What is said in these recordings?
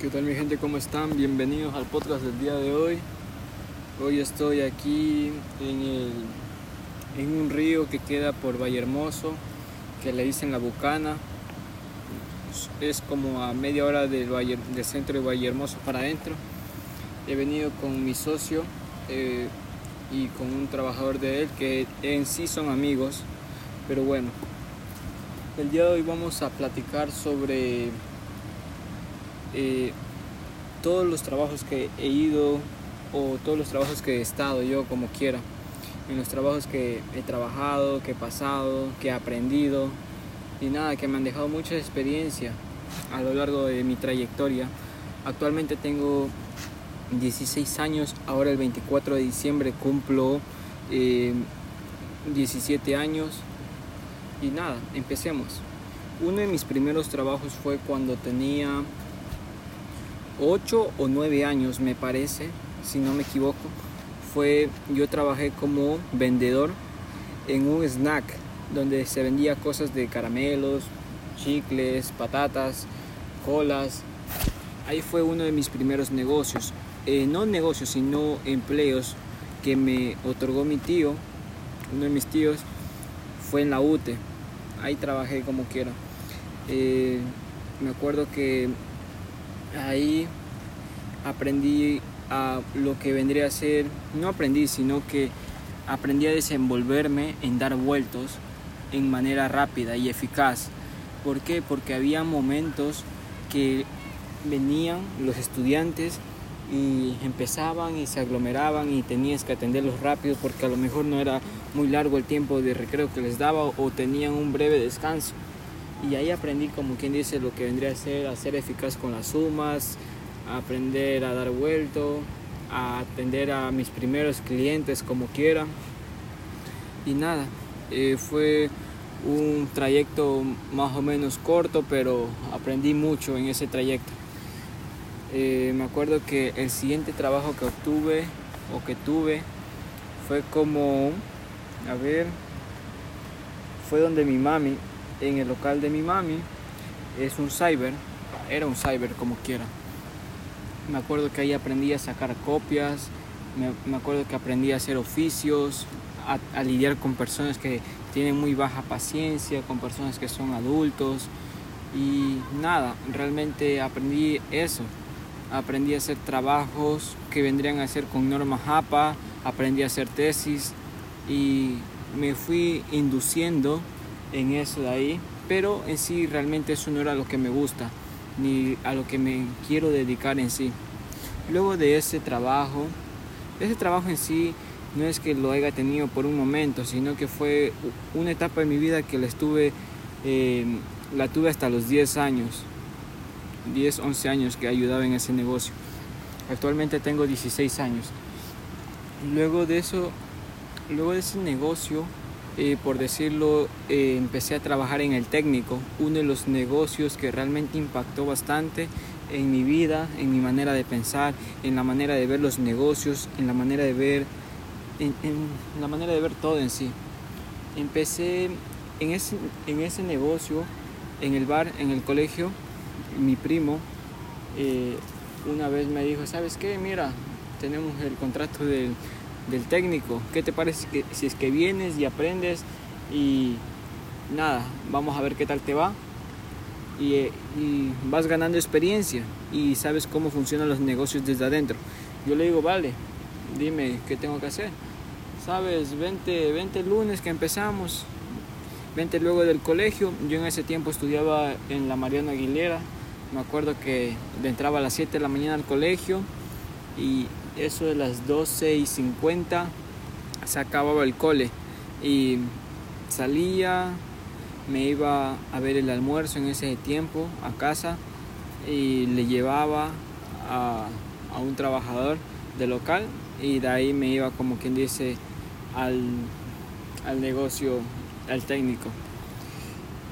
¿Qué tal mi gente? ¿Cómo están? Bienvenidos al podcast del día de hoy. Hoy estoy aquí en, el, en un río que queda por Vallehermoso, que le dicen La Bucana. Es como a media hora del, centro de Vallehermoso para adentro. He venido con mi socio eh, y con un trabajador de él que en sí son amigos. Pero bueno, el día de hoy vamos a platicar sobre eh, todos los trabajos que he ido o todos los trabajos que he estado yo como quiera, en los trabajos que he trabajado, que he pasado, que he aprendido y nada, que me han dejado mucha experiencia a lo largo de mi trayectoria. Actualmente tengo 16 años, ahora el 24 de diciembre cumplo 17 eh, años y nada, empecemos. Uno de mis primeros trabajos fue cuando tenía 8 o 9 años, me parece, si no me equivoco. Fue, yo trabajé como vendedor en un snack donde se vendía cosas de caramelos, chicles, patatas, colas. Ahí fue uno de mis primeros negocios. Eh, no negocios, sino empleos que me otorgó mi tío, uno de mis tíos, fue en la UTE. Ahí trabajé como quiera. Eh, me acuerdo que ahí aprendí a lo que vendría a ser, no aprendí, sino que aprendí a desenvolverme en dar vueltos en manera rápida y eficaz. ¿Por qué? Porque había momentos que venían los estudiantes y empezaban y se aglomeraban y tenías que atenderlos rápido porque a lo mejor no era muy largo el tiempo de recreo que les daba o tenían un breve descanso. Y ahí aprendí, como quien dice, lo que vendría a ser a ser eficaz con las sumas, a aprender a dar vuelto, a atender a mis primeros clientes como quiera. Y nada, eh, fue un trayecto más o menos corto, pero aprendí mucho en ese trayecto. Eh, me acuerdo que el siguiente trabajo que obtuve o que tuve fue como, a ver, fue donde mi mami, en el local de mi mami, es un cyber, era un cyber como quiera. Me acuerdo que ahí aprendí a sacar copias, me, acuerdo que aprendí a hacer oficios, a lidiar con personas que tienen muy baja paciencia, con personas que son adultos y nada, realmente aprendí eso aprendí a hacer trabajos que vendrían a ser con norma APA, aprendí a hacer tesis y me fui induciendo en eso de ahí, pero en sí realmente eso no era lo que me gusta, ni a lo que me quiero dedicar en sí. Luego de ese trabajo, ese trabajo en sí no es que lo haya tenido por un momento, sino que fue una etapa de mi vida que la estuve, eh, la tuve hasta los 10 años. 10, 11 años que ayudaba en ese negocio. Actualmente tengo 16 años. Luego de eso, luego de ese negocio, eh, por decirlo, eh, empecé a trabajar en el técnico, uno de los negocios que realmente impactó bastante en mi vida, en mi manera de pensar, en la manera de ver los negocios, en la manera de ver, en, la manera de ver todo en sí. Empecé en ese, en ese negocio, en el bar, en el colegio, mi primo eh, una vez me dijo, ¿sabes qué? Mira, tenemos el contrato del, técnico. ¿Qué te parece que, si es que vienes y aprendes y nada, vamos a ver qué tal te va? Y, eh, y, vas ganando experiencia y sabes cómo funcionan los negocios desde adentro. Yo le digo, vale, dime qué tengo que hacer. Sabes, vente, vente el lunes que empezamos, vente luego del colegio. Yo en ese tiempo estudiaba en la Mariana Aguilera me acuerdo que entraba a las 7 de la mañana al colegio y eso de las 12 y 50 se acababa el cole y salía, me iba a ver el almuerzo en ese tiempo a casa y le llevaba a, a un trabajador del local y de ahí me iba como quien dice al, al negocio, al técnico.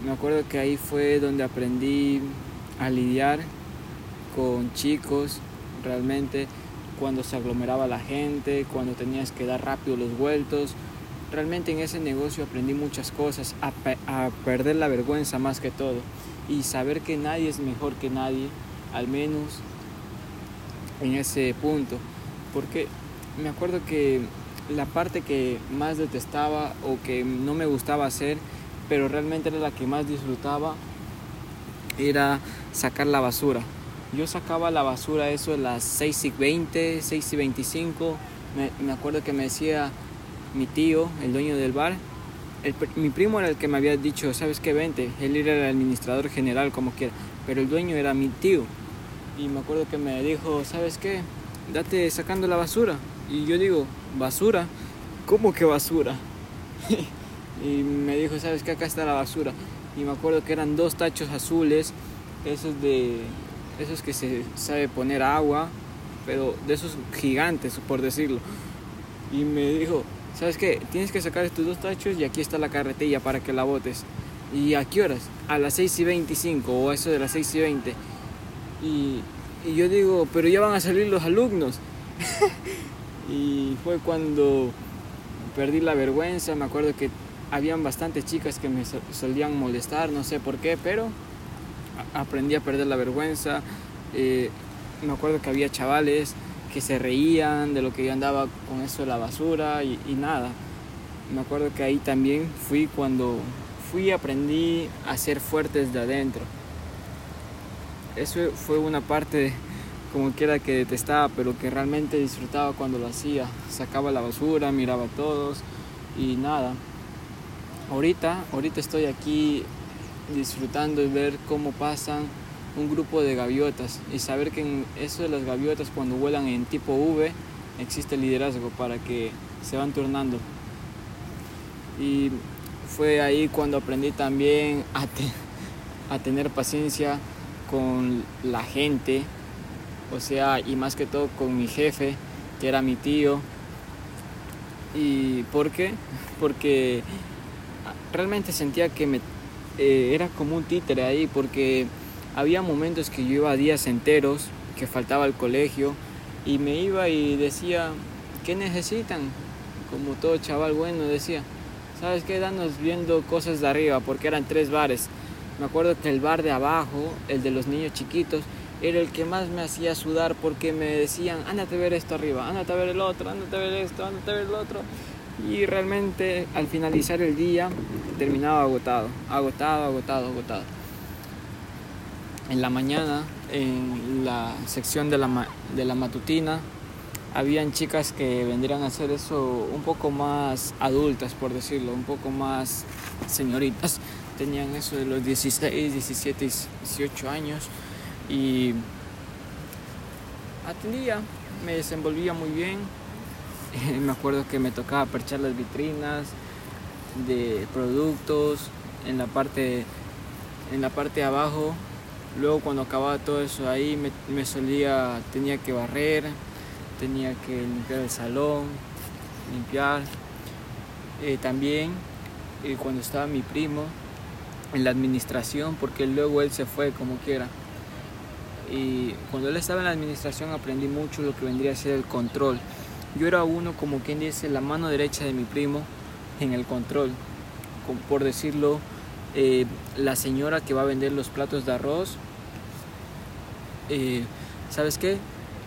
Me acuerdo que ahí fue donde aprendí a lidiar con chicos realmente cuando se aglomeraba la gente, cuando tenías que dar rápido los vueltos. Realmente en ese negocio aprendí muchas cosas, a, perder la vergüenza más que todo y saber que nadie es mejor que nadie, al menos en ese punto. Porque me acuerdo que la parte que más detestaba o que no me gustaba hacer, pero realmente era la que más disfrutaba, era sacar la basura. Yo sacaba la basura eso a las 6 y 20, 6 y 25. Me, me acuerdo que me decía mi tío, el dueño del bar, mi primo era el que me había dicho, ¿sabes qué? Vente. Él era el administrador general, como quiera. Pero el dueño era mi tío. Y me acuerdo que me dijo, ¿sabes qué? Date sacando la basura. Y yo digo, ¿basura? ¿Cómo que basura? y me dijo, ¿sabes qué? Acá está la basura. Y me acuerdo que eran dos tachos azules, esos de. Esos que se sabe poner agua, pero de esos gigantes, por decirlo. Y me dijo, ¿sabes qué? Tienes que sacar estos dos tachos y aquí está la carretilla para que la botes. ¿Y a qué horas? A las 6 y 25 o eso de las 6 y 20. Y, y yo digo, pero ya van a salir los alumnos. y fue cuando perdí la vergüenza, me acuerdo que habían bastantes chicas que me solían molestar, no sé por qué, pero aprendí a perder la vergüenza. Eh, me acuerdo que había chavales que se reían de lo que yo andaba con eso de la basura y, nada. Me acuerdo que ahí también fui cuando fui aprendí a ser fuerte desde adentro. Eso fue una parte como quiera que detestaba, pero que realmente disfrutaba cuando lo hacía. Sacaba la basura, miraba a todos y nada. Ahorita, ahorita estoy aquí disfrutando y ver cómo pasan un grupo de gaviotas y saber que en eso de las gaviotas cuando vuelan en tipo V existe liderazgo para que se van turnando. Y fue ahí cuando aprendí también a, a tener paciencia con la gente, o sea, y más que todo con mi jefe, que era mi tío. ¿Y por qué? Porque realmente sentía que me, eh, era como un títere ahí, porque había momentos que yo iba días enteros, que faltaba el colegio, y me iba y decía, ¿qué necesitan? Como todo chaval bueno decía, ¿sabes qué? Danos viendo cosas de arriba, porque eran tres bares. Me acuerdo que el bar de abajo, el de los niños chiquitos, era el que más me hacía sudar porque me decían, ándate a ver esto arriba, ándate a ver el otro, ándate a ver esto, ándate a ver el otro. Y realmente al finalizar el día terminaba agotado, agotado, agotado, agotado en la mañana, en la sección de la, de la matutina, habían chicas que vendrían a hacer eso un poco más adultas, por decirlo, un poco más señoritas. Tenían eso de los 16, 17, 18 años y atendía, me desenvolvía muy bien. me acuerdo que me tocaba perchar las vitrinas de productos en la parte en la parte de abajo Luego cuando acababa todo eso ahí me, solía, tenía que barrer, tenía que limpiar el salón, limpiar. Eh, también eh, cuando estaba mi primo en la administración, porque luego él se fue como quiera. Y cuando él estaba en la administración aprendí mucho lo que vendría a ser el control. Yo era uno, como quien dice, la mano derecha de mi primo en el control. Por decirlo, eh, la señora que va a vender los platos de arroz, eh, ¿sabes qué?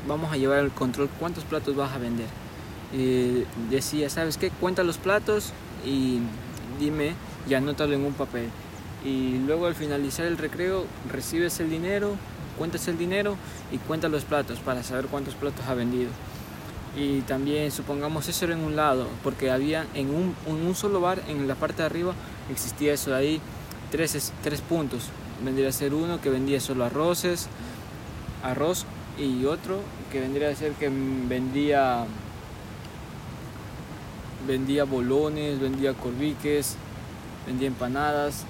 Vamos a llevar el control, ¿cuántos platos vas a vender? Eh, decía, ¿sabes qué? Cuenta los platos y dime y anótalo en un papel. Y luego al finalizar el recreo recibes el dinero, cuentas el dinero y cuentas los platos para saber cuántos platos ha vendido. Y también supongamos eso era en un lado, porque había en un, un solo bar, en la parte de arriba, existía eso de ahí, tres, tres puntos. Vendría a ser uno que vendía solo arroces, arroz y otro que vendría a ser que vendía vendía bolones, vendía corviques, vendía empanadas.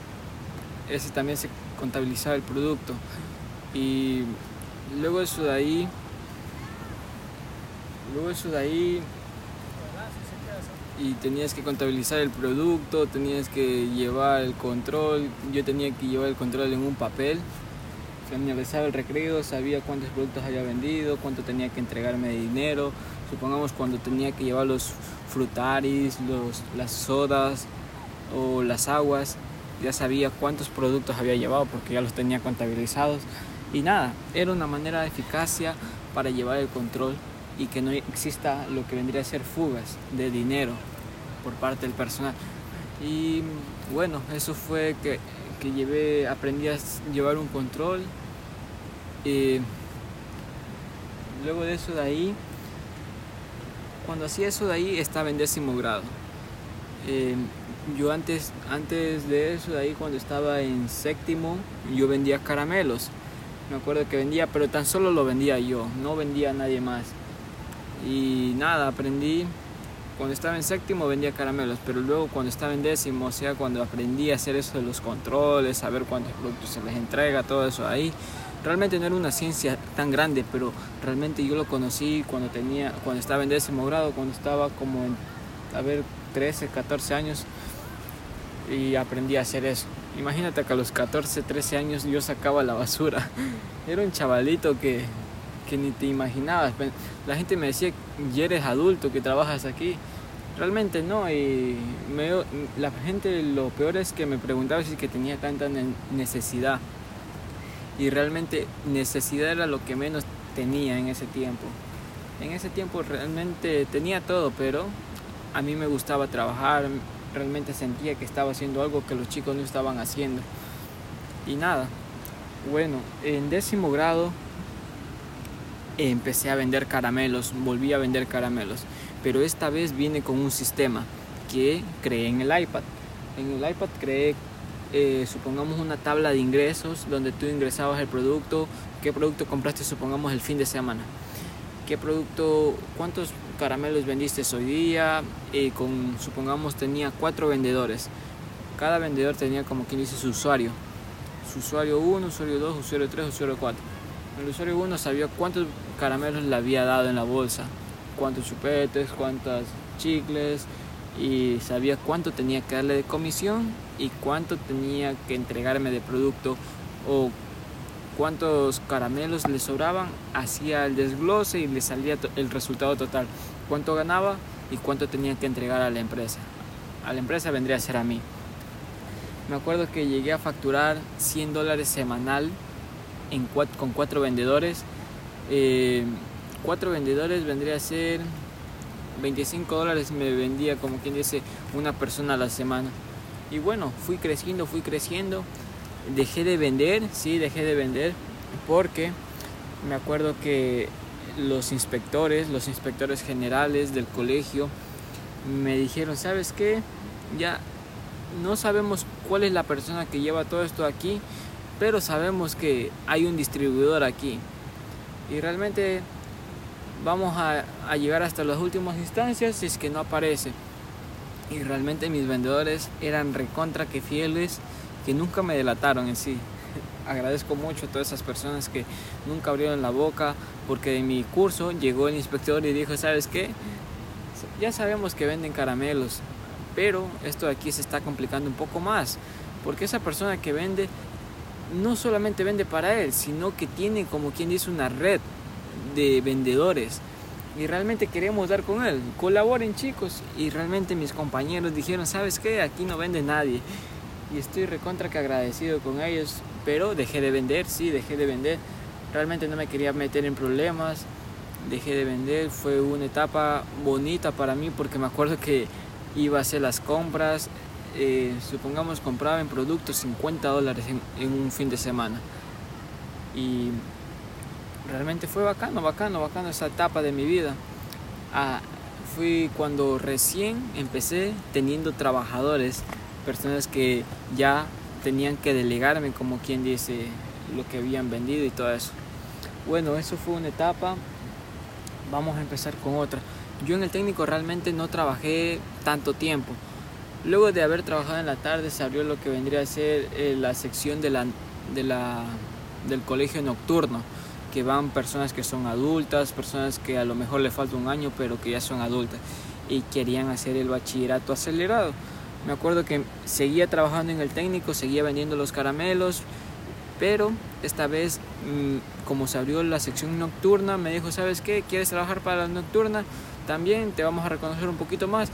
Ese también se contabilizaba el producto. Y luego eso de ahí luego eso de ahí. Y tenías que contabilizar el producto, tenías que llevar el control, yo tenía que llevar el control en un papel, finalizaba el recreo, sabía cuántos productos había vendido, cuánto tenía que entregarme de dinero, supongamos cuando tenía que llevar los frutaris, los, las sodas o las aguas, ya sabía cuántos productos había llevado porque ya los tenía contabilizados. Y nada, era una manera de eficacia para llevar el control y que no exista lo que vendría a ser fugas de dinero por parte del personal. Y bueno, eso fue que, que llevé, aprendí a llevar un control. Y luego de eso de ahí, cuando hacía eso de ahí estaba en décimo grado. Eh, yo antes, antes de eso de ahí, cuando estaba en séptimo, yo vendía caramelos. Me acuerdo que vendía, pero tan solo lo vendía yo, no vendía a nadie más. Y nada, aprendí. Cuando estaba en séptimo vendía caramelos, pero luego cuando estaba en décimo, o sea, cuando aprendí a hacer eso de los controles, saber cuántos productos se les entrega, todo eso ahí, realmente no era una ciencia tan grande, pero realmente yo lo conocí cuando tenía, cuando estaba en décimo grado, cuando estaba como en, a ver, 13, 14 años y aprendí a hacer eso. Imagínate que a los 14, 13 años yo sacaba la basura. Era un chavalito que, que ni te imaginabas. La gente me decía, ya eres adulto, que trabajas aquí. Realmente no, y la gente lo peor es que me preguntaba si que tenía tanta necesidad. Y realmente necesidad era lo que menos tenía en ese tiempo. En ese tiempo realmente tenía todo, pero a mí me gustaba trabajar, realmente sentía que estaba haciendo algo que los chicos no estaban haciendo. Y nada, bueno, en décimo grado empecé a vender caramelos, volví a vender caramelos, pero esta vez viene con un sistema que creé en el iPad. En el iPad creé, eh, supongamos, una tabla de ingresos donde tú ingresabas el producto, qué producto compraste, supongamos, el fin de semana, qué producto, cuántos caramelos vendiste hoy día, y con, supongamos tenía cuatro vendedores. Cada vendedor tenía como quien dice su usuario. Su usuario 1, usuario 2, usuario 3, usuario 4. El usuario 1 sabía cuántos caramelos le había dado en la bolsa, cuántos chupetes, cuántos chicles y sabía cuánto tenía que darle de comisión y cuánto tenía que entregarme de producto o cuántos caramelos le sobraban, hacía el desglose y le salía el resultado total, cuánto ganaba y cuánto tenía que entregar a la empresa. A la empresa vendría a ser a mí. Me acuerdo que llegué a facturar 100 dólares semanal en con cuatro vendedores. Eh, cuatro vendedores vendría a ser 25 dólares me vendía como quien dice una persona a la semana. Y bueno, fui creciendo, fui creciendo dejé de vender, sí, dejé de vender porque me acuerdo que los inspectores, los inspectores generales del colegio me dijeron, ¿sabes qué? Ya no sabemos cuál es la persona que lleva todo esto aquí, pero sabemos que hay un distribuidor aquí. Y realmente vamos a, llegar hasta las últimas instancias si es que no aparece. Y realmente mis vendedores eran recontra que fieles que nunca me delataron en sí. Agradezco mucho a todas esas personas que nunca abrieron la boca porque en mi curso llegó el inspector y dijo, ¿sabes qué? Ya sabemos que venden caramelos, pero esto de aquí se está complicando un poco más, porque esa persona que vende no solamente vende para él, sino que tiene como quien dice una red de vendedores y realmente queremos dar con él. Colaboren chicos y realmente mis compañeros dijeron, ¿sabes qué? Aquí no vende nadie y estoy recontra que agradecido con ellos, pero dejé de vender, sí, dejé de vender. Realmente no me quería meter en problemas, dejé de vender, fue una etapa bonita para mí porque me acuerdo que iba a hacer las compras, eh, supongamos compraba en productos 50 dólares en, un fin de semana. Y realmente fue bacano, bacano, bacano esa etapa de mi vida. Ah, fui cuando recién empecé teniendo trabajadores personas que ya tenían que delegarme como quien dice lo que habían vendido y todo eso. Bueno, eso fue una etapa. Vamos a empezar con otra. Yo en el técnico realmente no trabajé tanto tiempo. Luego de haber trabajado en la tarde se abrió lo que vendría a ser eh, la sección de la, de la, del colegio nocturno, que van personas que son adultas, personas que a lo mejor le falta un año pero que ya son adultas y querían hacer el bachillerato acelerado. Me acuerdo que seguía trabajando en el técnico, seguía vendiendo los caramelos, pero esta vez, mm, como se abrió la sección nocturna, me dijo, ¿sabes qué? ¿Quieres trabajar para la nocturna? También te vamos a reconocer un poquito más.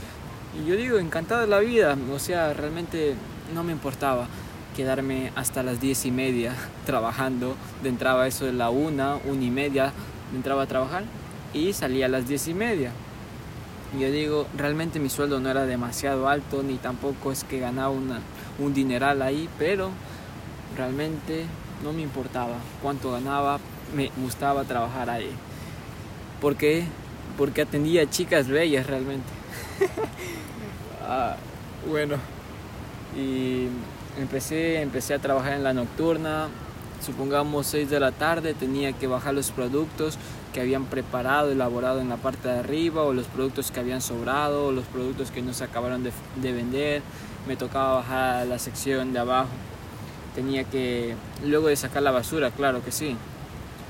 Y yo digo, encantado de la vida, o sea, realmente no me importaba. quedarme hasta las diez y media trabajando. De entraba eso de la una, una y media, entraba a trabajar y salía a las diez y media. Y yo digo, realmente mi sueldo no era demasiado alto, ni tampoco es que ganaba un dineral ahí, pero realmente no me importaba cuánto ganaba, me gustaba trabajar ahí. ¿Por qué? Porque atendía chicas bellas realmente. ah, bueno, y empecé, empecé a trabajar en la nocturna, supongamos 6 de la tarde, tenía que bajar los productos que habían preparado, elaborado en la parte de arriba, o los productos que habían sobrado, o los productos que no se acabaron de, de vender. Me tocaba bajar la sección de abajo. Tenía que, luego de sacar la basura, claro que sí.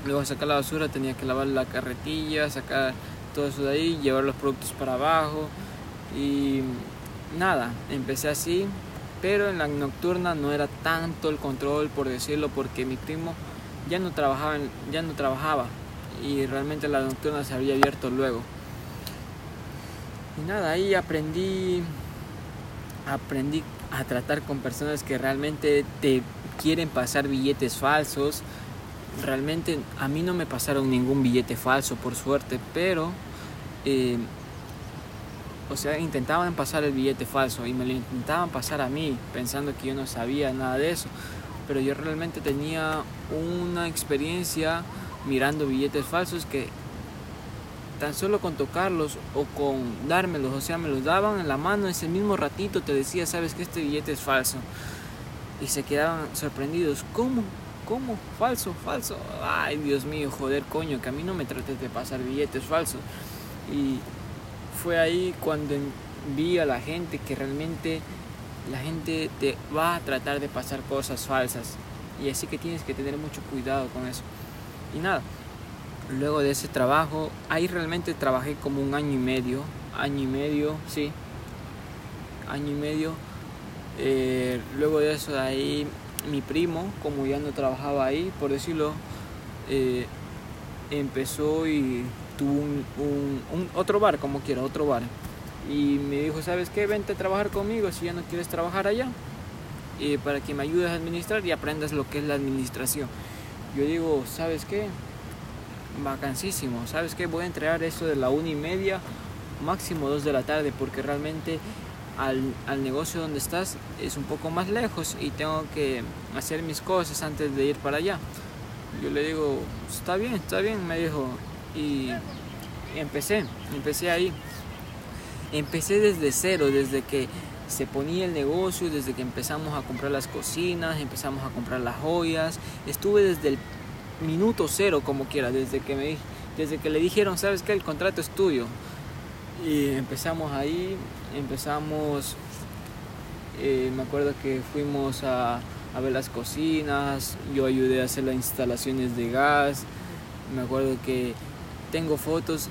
Luego de sacar la basura tenía que lavar la carretilla, sacar todo eso de ahí, llevar los productos para abajo. Y nada, empecé así, pero en la nocturna no era tanto el control, por decirlo, porque mi primo ya no trabajaba, ya no trabajaba y realmente la nocturna se había abierto luego. Y nada, ahí aprendí, aprendí a tratar con personas que realmente te quieren pasar billetes falsos. Realmente a mí no me pasaron ningún billete falso, por suerte, pero eh, o sea, intentaban pasar el billete falso y me lo intentaban pasar a mí, pensando que yo no sabía nada de eso. Pero yo realmente tenía una experiencia mirando billetes falsos que tan solo con tocarlos o con dármelos, o sea, me los daban en la mano ese mismo ratito, te decía, sabes que este billete es falso. Y se quedaban sorprendidos, ¿cómo? ¿Cómo? Falso, falso. Ay, Dios mío, joder, coño, que a mí no me trates de pasar billetes falsos. Y fue ahí cuando vi a la gente que realmente la gente te va a tratar de pasar cosas falsas. Y así que tienes que tener mucho cuidado con eso. Y nada luego de ese trabajo ahí realmente trabajé como un año y medio año y medio sí año y medio. Eh, luego de eso ahí mi primo como ya no trabajaba ahí por decirlo eh, empezó y tuvo un, un, otro bar, como quiera, otro bar. Y me dijo, ¿sabes qué? Vente a trabajar conmigo si ya no quieres trabajar allá. Y para que me ayudes a administrar y aprendas lo que es la administración. Yo digo, ¿sabes qué? Vacancísimo, ¿sabes qué? Voy a entregar eso de la una y media, máximo dos de la tarde, porque realmente al, al, negocio donde estás es un poco más lejos y tengo que hacer mis cosas antes de ir para allá. Yo le digo, está bien, está bien, me dijo, y empecé, empecé ahí. Empecé desde cero, desde que se ponía el negocio, desde que empezamos a comprar las cocinas, empezamos a comprar las joyas. Estuve desde el minuto cero, como quiera, desde que, me, desde que le dijeron, sabes que el contrato es tuyo. Y empezamos ahí, empezamos, eh, me acuerdo que fuimos a, a ver las cocinas, yo ayudé a hacer las instalaciones de gas, me acuerdo que tengo fotos.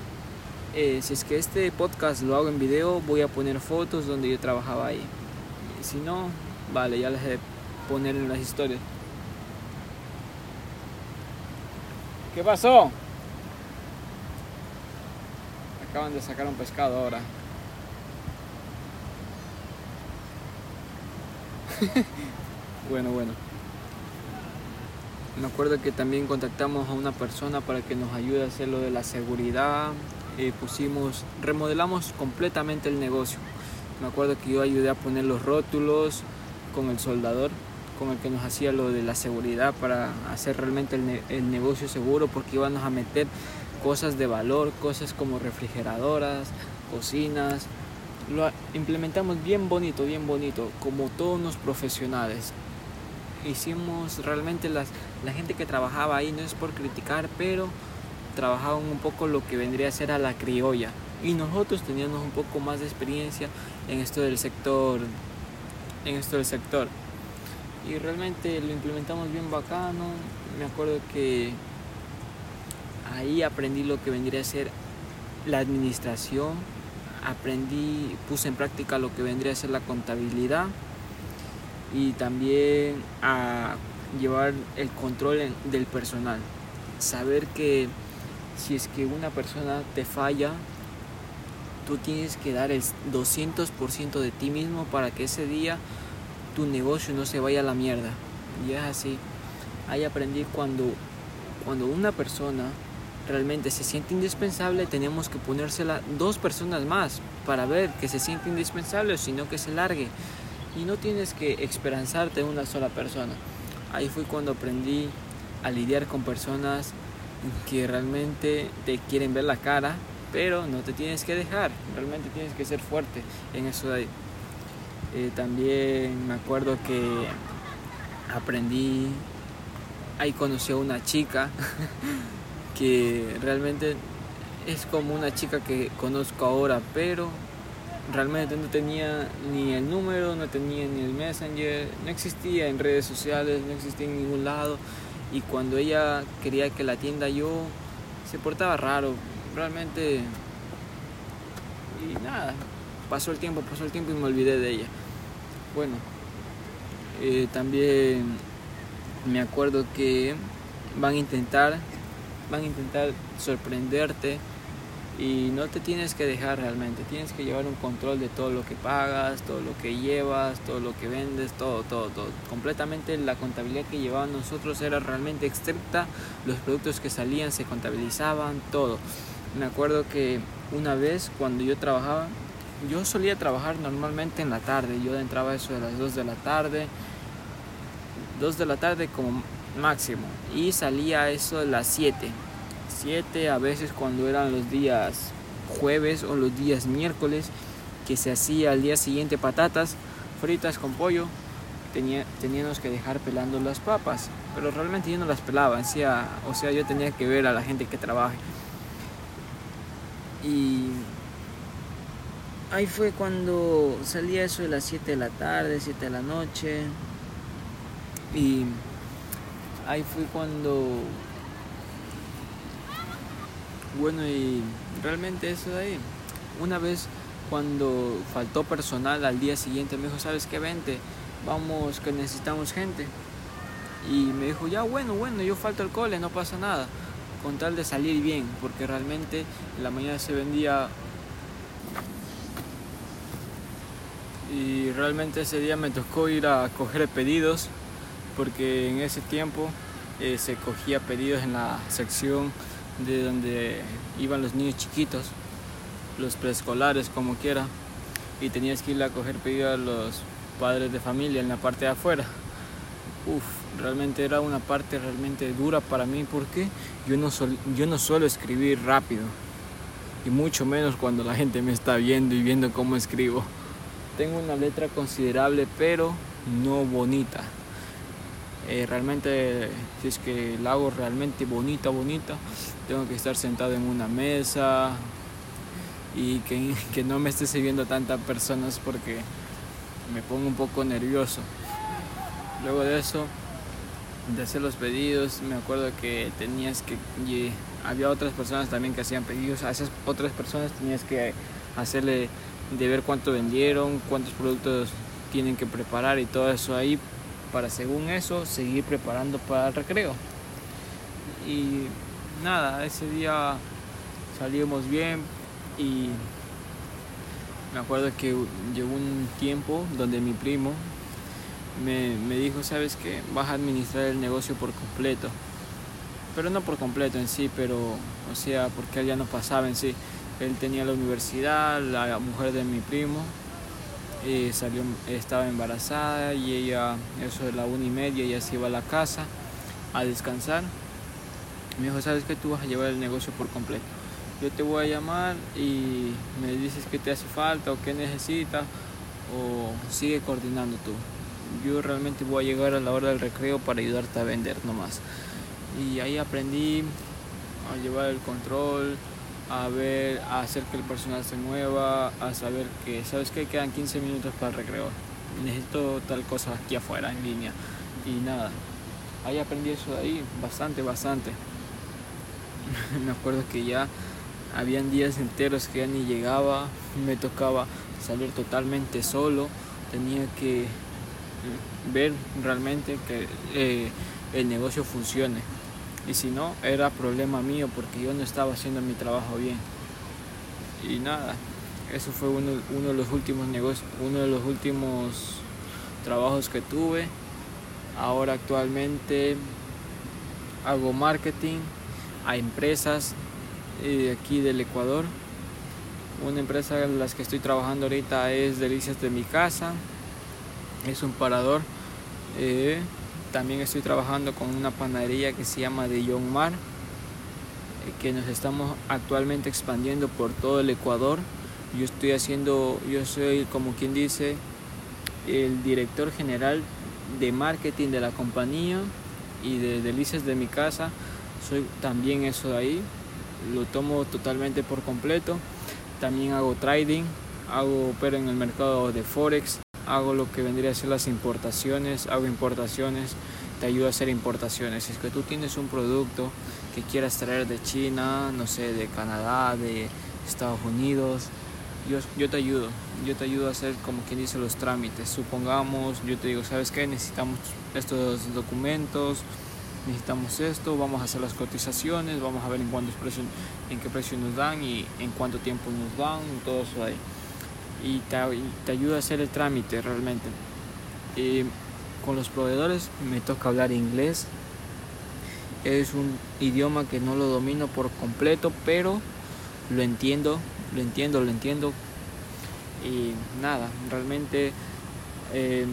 Eh, si es que este podcast lo hago en video, voy a poner fotos donde yo trabajaba ahí. si no, vale, ya les he poner en las historias. ¿Qué pasó? Acaban de sacar un pescado ahora. bueno, bueno me acuerdo que también contactamos a una persona para que nos ayude a hacer lo de la seguridad. Eh, pusimos, remodelamos completamente el negocio. Me acuerdo que yo ayudé a poner los rótulos con el soldador, con el que nos hacía lo de la seguridad para hacer realmente el, el negocio seguro, porque íbamos a meter cosas de valor, cosas como refrigeradoras, cocinas. Lo implementamos bien bonito, bien bonito, como todos los profesionales hicimos realmente las, la gente que trabajaba ahí, no es por criticar, pero trabajaban un poco lo que vendría a ser a la criolla. Y nosotros teníamos un poco más de experiencia en esto del sector, en esto del sector. Y realmente lo implementamos bien bacano. Me acuerdo que ahí aprendí lo que vendría a ser la administración, aprendí, puse en práctica lo que vendría a ser la contabilidad y también a llevar el control del personal. Saber que si es que una persona te falla, tú tienes que dar el 200% de ti mismo para que ese día tu negocio no se vaya a la mierda. Y es así. Ahí aprendí cuando, cuando una persona realmente se siente indispensable, tenemos que ponérsela dos personas más para ver que se siente indispensable, sino que se largue. Y no tienes que esperanzarte en una sola persona. Ahí fue cuando aprendí a lidiar con personas que realmente te quieren ver la cara, pero no te tienes que dejar, realmente tienes que ser fuerte en eso de ahí. Eh, también me acuerdo que aprendí, ahí conocí a una chica que realmente es como una chica que conozco ahora, pero realmente no tenía ni el número, no tenía ni el messenger, no existía en redes sociales, no existía en ningún lado. Y cuando ella quería que la atienda yo, se portaba raro, realmente... Y nada, pasó el tiempo, pasó el tiempo y me olvidé de ella. Bueno, eh, también me acuerdo que van a intentar van a intentar sorprenderte y no te tienes que dejar realmente, tienes que llevar un control de todo lo que pagas, todo lo que llevas, todo lo que vendes, todo, todo, todo. Completamente la contabilidad que llevaban nosotros era realmente estricta, los productos que salían se contabilizaban, todo. Me acuerdo que una vez cuando yo trabajaba, yo solía trabajar normalmente en la tarde, yo entraba eso de las 2 de la tarde, 2 de la tarde como máximo y salía eso de las 7 7 a veces cuando eran los días jueves o los días miércoles que se hacía al día siguiente patatas fritas con pollo tenía, teníamos que dejar pelando las papas pero realmente yo no las pelaba decía, o sea yo tenía que ver a la gente que trabaje. Y ahí fue cuando salía eso de las 7 de la tarde 7 de la noche y ahí fue cuando bueno y realmente eso de ahí. Una vez cuando faltó personal al día siguiente me dijo sabes qué vente vamos que necesitamos gente y me dijo ya bueno bueno yo falto el cole no pasa nada con tal de salir bien porque realmente en la mañana se vendía. Y realmente ese día me tocó ir a coger pedidos porque en ese tiempo eh, se cogía pedidos en la sección de donde iban los niños chiquitos, los preescolares como quiera, y tenías que ir a coger pedidos a los padres de familia en la parte de afuera. Uf, realmente era una parte realmente dura para mí porque yo no, yo no suelo escribir rápido, y mucho menos cuando la gente me está viendo y viendo cómo escribo. Tengo una letra considerable pero no bonita. Eh, realmente, si es que la hago realmente bonita, bonita, tengo que estar sentado en una mesa y que, que no me esté siguiendo tantas personas porque me pongo un poco nervioso. Luego de eso, de hacer los pedidos, me acuerdo que tenías que, había otras personas también que hacían pedidos, a esas otras personas tenías que hacerle de ver cuánto vendieron, cuántos productos tienen que preparar y todo eso ahí para según eso seguir preparando para el recreo. Y nada, ese día salimos bien y me acuerdo que llegó un tiempo donde mi primo me, me dijo, sabes que vas a administrar el negocio por completo. Pero no por completo en sí, pero, o sea, porque él ya no pasaba en sí. Él tenía la universidad, la mujer de mi primo, eh, salió, estaba embarazada y ella, eso de la una y media, ya se iba a la casa a descansar. Me dijo, ¿sabes que tú vas a llevar el negocio por completo? Yo te voy a llamar y me dices qué te hace falta o qué necesitas o sigue coordinando tú. Yo realmente voy a llegar a la hora del recreo para ayudarte a vender nomás. Y ahí aprendí a llevar el control, a ver, a hacer que el personal se mueva, a saber que, ¿sabes que Quedan 15 minutos para el recreo. Necesito tal cosa aquí afuera, en línea. Y nada, ahí aprendí eso de ahí, bastante, bastante. me acuerdo que ya habían días enteros que ya ni llegaba, me tocaba salir totalmente solo, tenía que ver realmente que eh, el negocio funcione y si no era problema mío porque yo no estaba haciendo mi trabajo bien y nada eso fue uno, de los últimos negocios uno de los últimos trabajos que tuve. Ahora actualmente hago marketing a empresas eh, aquí del Ecuador. Una empresa en la que estoy trabajando ahorita es Delicias de mi casa. Es un parador. Eh, también estoy trabajando con una panadería que se llama de John Mar, eh, que nos estamos actualmente expandiendo por todo el Ecuador. Yo estoy haciendo, yo soy como quien dice, el director general de marketing de la compañía y de delicias de mi casa. Soy también eso de ahí. Lo tomo totalmente por completo. También hago trading, hago pero en el mercado de forex, hago lo que vendría a ser las importaciones, hago importaciones, te ayudo a hacer importaciones. Si es que tú tienes un producto que quieras traer de China, no sé, de Canadá, de Estados Unidos, yo, yo te ayudo, yo te ayudo a hacer como quien dice los trámites. Supongamos, yo te digo, ¿sabes qué? Necesitamos estos documentos, necesitamos esto, vamos a hacer las cotizaciones, vamos a ver en cuántos precios, en qué precio nos dan y en cuánto tiempo nos dan, todo eso ahí. Y te, te ayuda a hacer el trámite realmente. Y con los proveedores me toca hablar inglés. Es un idioma que no lo domino por completo, pero lo entiendo lo entiendo, lo entiendo. Y nada, realmente em,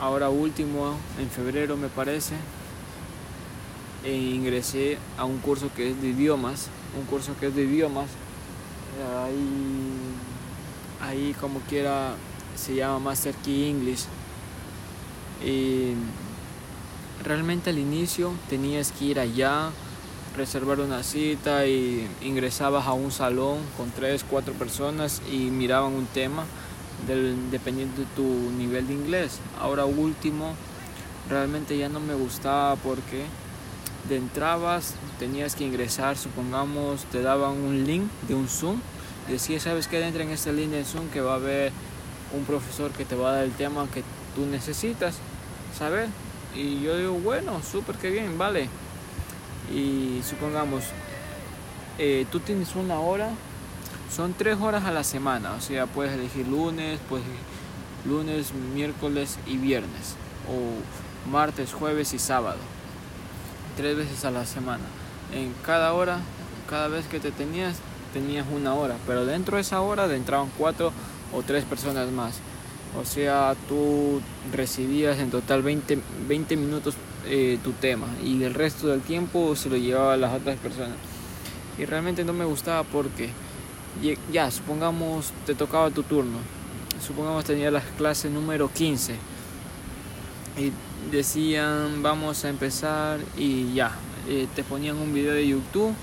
ahora último, en febrero me parece, e ingresé a un curso que es de idiomas, un curso que es de idiomas. Ahí como quiera se llama Master Key English. Y realmente al inicio tenías que ir allá reservar una cita y ingresabas a un salón con tres, cuatro personas y miraban un tema dependiendo de tu nivel de inglés. Ahora último, realmente ya no me gustaba porque de entrabas tenías que ingresar, supongamos te daban un link de un Zoom decías, ¿sabes qué? Entra en este link de Zoom que va a haber un profesor que te va a dar el tema que tú necesitas saber. Y yo digo, bueno, súper que bien, vale y supongamos, eh, tú tienes una hora, son tres horas a la semana, o sea, puedes elegir lunes, pues lunes, miércoles y viernes, o martes, jueves y sábado, tres veces a la semana. En cada hora, cada vez que te tenías, tenías una hora, pero dentro de esa hora entraban cuatro o tres personas más. O sea, tú recibías en total 20, 20 minutos eh, tu tema y el resto del tiempo se lo llevaba a las otras personas. Y realmente no me gustaba porque ya, supongamos te tocaba tu turno, supongamos tenía la clase número 15 y decían vamos a empezar y ya, eh, te ponían un video de YouTube.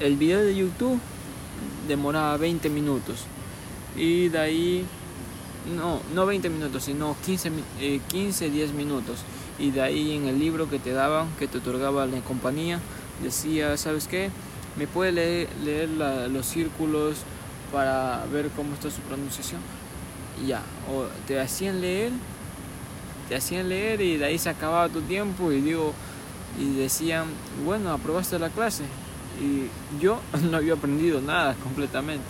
El video de YouTube demoraba 20 minutos y de ahí no, no 20 minutos, sino 15, 15, 10 minutos. Y de ahí en el libro que te daban, que te otorgaba la compañía, decía, ¿sabes qué? ¿Me puede leer, leer los círculos para ver cómo está su pronunciación? Y ya, o te hacían leer, te hacían leer y de ahí se acababa tu tiempo y digo, y decían, bueno, aprobaste la clase. Y yo no había aprendido nada completamente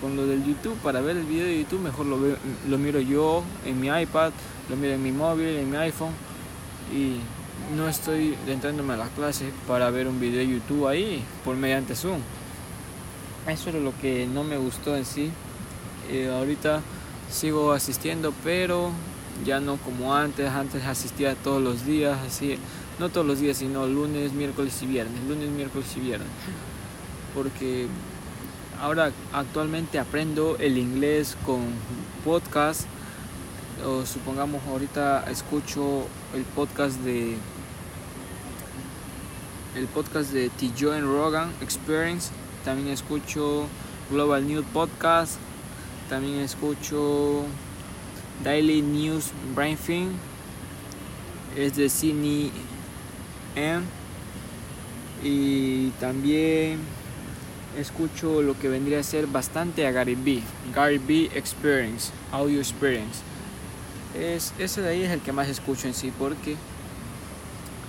con lo del YouTube, para ver el video de YouTube, mejor lo, lo miro yo en mi iPad, lo miro en mi móvil, en mi iPhone y no estoy entrándome a la clase para ver un video de YouTube ahí por mediante Zoom. Eso es lo que no me gustó en sí. Eh, ahorita sigo asistiendo, pero ya no como antes. Antes asistía todos los días, así, no todos los días, sino lunes, miércoles y viernes. Lunes, miércoles y viernes. Porque ahora actualmente aprendo el inglés con podcast o supongamos ahorita escucho el podcast de el podcast de T. Joe Rogan Experience también escucho Global News Podcast también escucho Daily News Briefing es de Cine Y también escucho lo que vendría a ser bastante a Gary B. Gary B Experience, Audio Experience. Es, ese de ahí es el que más escucho en sí porque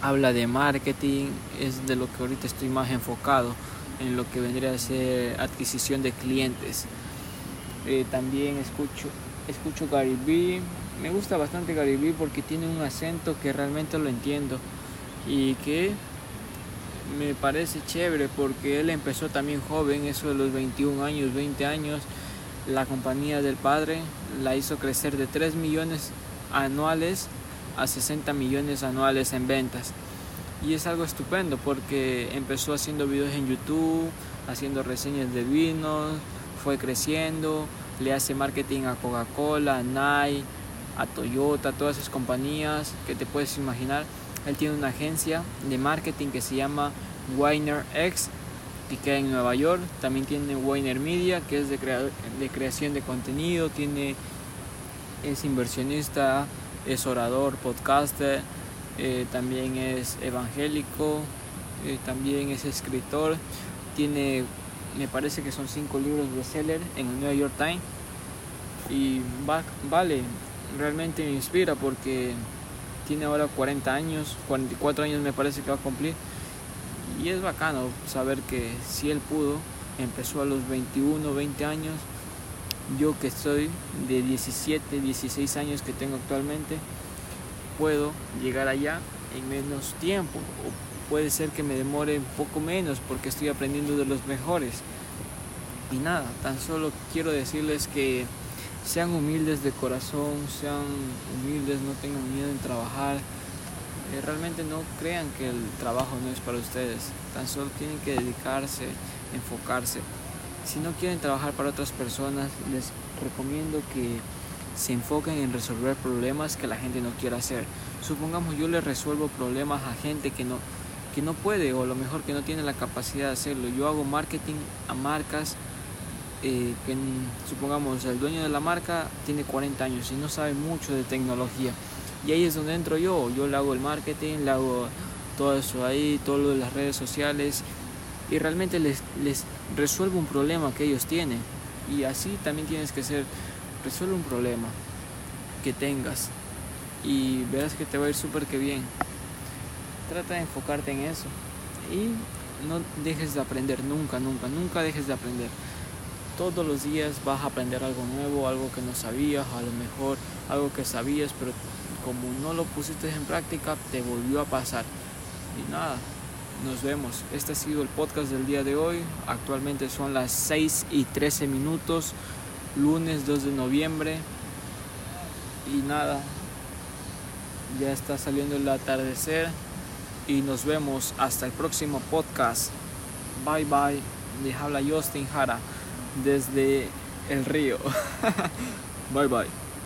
habla de marketing, es de lo que ahorita estoy más enfocado en lo que vendría a ser adquisición de clientes. Eh, también escucho, escucho Gary B me gusta bastante Gary Vee porque tiene un acento que realmente lo entiendo y que me parece chévere porque él empezó también joven, eso de los 21 años, 20 años. La compañía del padre la hizo crecer de 3 millones anuales a 60 millones anuales en ventas. Y es algo estupendo porque empezó haciendo videos en YouTube, haciendo reseñas de vinos, fue creciendo, le hace marketing a Coca-Cola, a Nike, a Toyota, todas esas compañías que te puedes imaginar. Él tiene una agencia de marketing que se llama Weiner X, que queda en Nueva York. También tiene Weiner Media, que es de, creación de contenido. Tiene, es inversionista, es orador, podcaster, eh, también es evangélico, eh, también es escritor. Tiene, me parece que son cinco libros de seller en el New York Times. Y vale, realmente me inspira porque tiene ahora 40 años, 44 años me parece que va a cumplir. Y es bacano saber que si él pudo, empezó a los 21, 20 años, yo que estoy de 17, 16 años que tengo actualmente, puedo llegar allá en menos tiempo. O puede ser que me demore un poco menos porque estoy aprendiendo de los mejores. Y nada, tan solo quiero decirles que sean humildes de corazón, sean humildes, no tengan miedo en trabajar. Eh, realmente no crean que el trabajo no es para ustedes, tan solo tienen que dedicarse, enfocarse. Si no quieren trabajar para otras personas, les recomiendo que se enfoquen en resolver problemas que la gente no quiere hacer. Supongamos yo les resuelvo problemas a gente que no, que no puede o a lo mejor que no tiene la capacidad de hacerlo. Yo hago marketing a marcas eh, que supongamos el dueño de la marca tiene 40 años y no sabe mucho de tecnología. Y ahí es donde entro yo, yo le hago el marketing, le hago todo eso ahí, todo lo de las redes sociales y realmente les, les resuelvo un problema que ellos tienen. Y así también tienes que ser, resuelve un problema que tengas y verás que te va a ir súper que bien. Trata de enfocarte en eso y no dejes de aprender nunca, nunca, nunca dejes de aprender todos los días vas a aprender algo nuevo, algo que no sabías, a lo mejor algo que sabías, pero como no lo pusiste en práctica, te volvió a pasar. Y nada, nos vemos. Este ha sido el podcast del día de hoy. Actualmente son las 6 y 13 minutos, lunes 2 de noviembre. Y nada, ya está saliendo el atardecer. Y nos vemos hasta el próximo podcast. Bye bye. Les habla Justin Jara desde el río. bye bye.